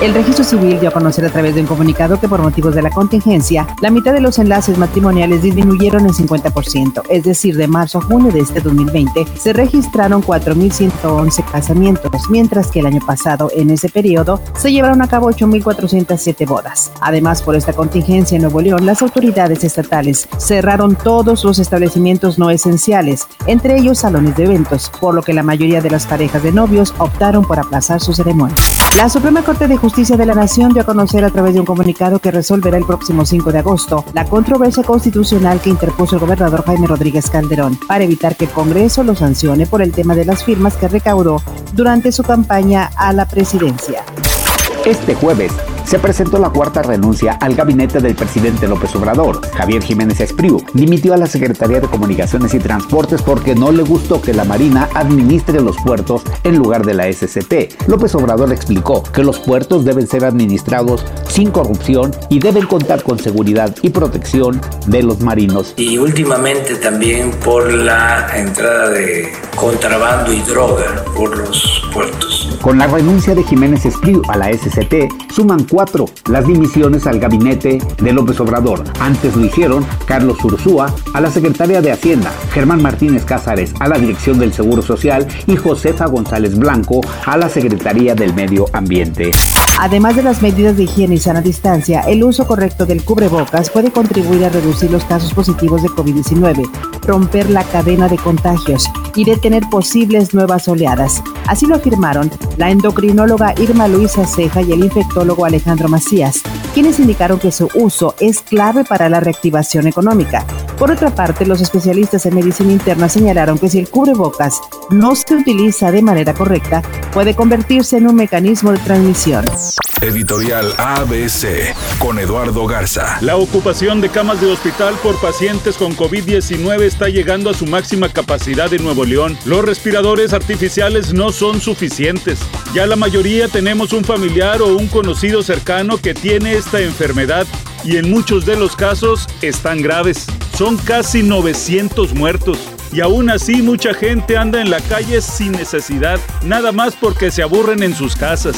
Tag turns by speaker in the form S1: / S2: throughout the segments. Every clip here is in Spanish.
S1: El registro civil dio a conocer a través de un comunicado que por motivos de la contingencia, la mitad de los enlaces matrimoniales disminuyeron en 50%, es decir, de marzo a junio de este 2020 se registraron 4.111 casamientos, mientras que el año pasado, en ese periodo, se llevaron a cabo 8.407 bodas. Además, por esta contingencia en Nuevo León, las autoridades estatales cerraron todos los establecimientos no esenciales, entre ellos salones de eventos, por lo que la mayoría de las parejas de novios optaron por aplazar su ceremonia. La Suprema Corte de Justicia de la Nación dio a conocer a través de un comunicado que resolverá el próximo 5 de agosto la controversia constitucional que interpuso el gobernador Jaime Rodríguez Calderón para evitar que el Congreso lo sancione por el tema de las firmas que recaudó durante su campaña a la presidencia.
S2: Este jueves, se presentó la cuarta renuncia al gabinete del presidente López Obrador. Javier Jiménez Espriu dimitió a la Secretaría de Comunicaciones y Transportes porque no le gustó que la Marina administre los puertos en lugar de la SCT. López Obrador explicó que los puertos deben ser administrados sin corrupción y deben contar con seguridad y protección de los marinos.
S3: Y últimamente también por la entrada de contrabando y droga por los puertos.
S2: Con la renuncia de Jiménez Espriu a la SCT, suman cuatro las dimisiones al gabinete de López Obrador. Antes lo hicieron Carlos Ursúa a la Secretaría de Hacienda, Germán Martínez Cázares a la Dirección del Seguro Social y Josefa González Blanco a la Secretaría del Medio Ambiente.
S1: Además de las medidas de higiene y sana distancia, el uso correcto del cubrebocas puede contribuir a reducir los casos positivos de COVID-19, romper la cadena de contagios y detener posibles nuevas oleadas. Así lo afirmaron la endocrinóloga Irma Luisa Ceja y el infectólogo Alejandro Macías, quienes indicaron que su uso es clave para la reactivación económica. Por otra parte, los especialistas en medicina interna señalaron que si el cubrebocas no se utiliza de manera correcta, puede convertirse en un mecanismo de transmisión.
S4: Editorial ABC con Eduardo Garza.
S5: La ocupación de camas de hospital por pacientes con COVID-19 está llegando a su máxima capacidad en Nuevo León. Los respiradores artificiales no son suficientes. Ya la mayoría tenemos un familiar o un conocido cercano que tiene esta enfermedad y en muchos de los casos están graves. Son casi 900 muertos. Y aún así mucha gente anda en la calle sin necesidad, nada más porque se aburren en sus casas.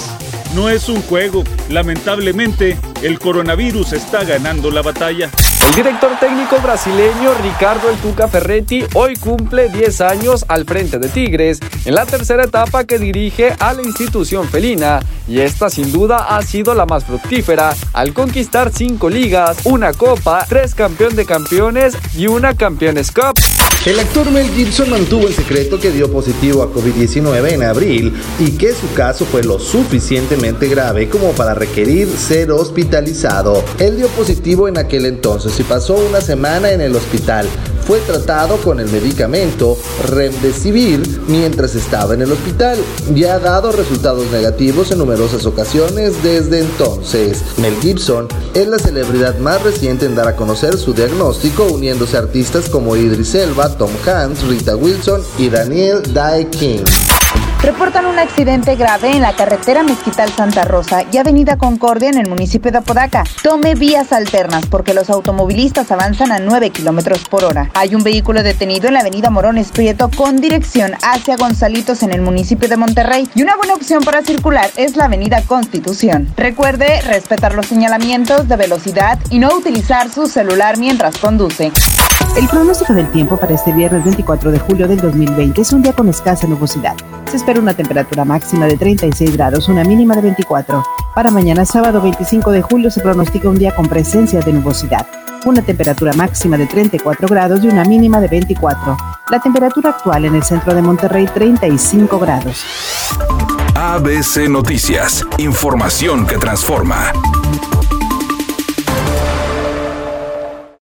S5: No es un juego. Lamentablemente, el coronavirus está ganando la batalla.
S6: El director técnico brasileño Ricardo El Tuca Ferretti hoy cumple 10 años al frente de Tigres en la tercera etapa que dirige a la institución felina y esta sin duda ha sido la más fructífera al conquistar 5 ligas, una copa, 3 campeón de campeones y una Campeones Cup.
S7: El actor Mel Gibson mantuvo el secreto que dio positivo a COVID-19 en abril y que su caso fue lo suficientemente grave como para requerir ser hospitalizado. Él dio positivo en aquel entonces y pasó una semana en el hospital. Fue tratado con el medicamento Remdesivir mientras estaba en el hospital y ha dado resultados negativos en numerosas ocasiones desde entonces. Mel Gibson es la celebridad más reciente en dar a conocer su diagnóstico uniéndose a artistas como Idris Elba, Tom Hanks, Rita Wilson y Daniel Dae King.
S8: Reportan un accidente grave en la carretera Mezquital Santa Rosa y Avenida Concordia en el municipio de Apodaca. Tome vías alternas porque los automovilistas avanzan a 9 kilómetros por hora. Hay un vehículo detenido en la Avenida Morones Prieto con dirección hacia Gonzalitos en el municipio de Monterrey. Y una buena opción para circular es la Avenida Constitución. Recuerde respetar los señalamientos de velocidad y no utilizar su celular mientras conduce.
S1: El pronóstico del tiempo para este viernes 24 de julio del 2020 es un día con escasa nubosidad. Se espera una temperatura máxima de 36 grados, una mínima de 24. Para mañana sábado 25 de julio se pronostica un día con presencia de nubosidad, una temperatura máxima de 34 grados y una mínima de 24. La temperatura actual en el centro de Monterrey 35 grados.
S4: ABC Noticias, información que transforma.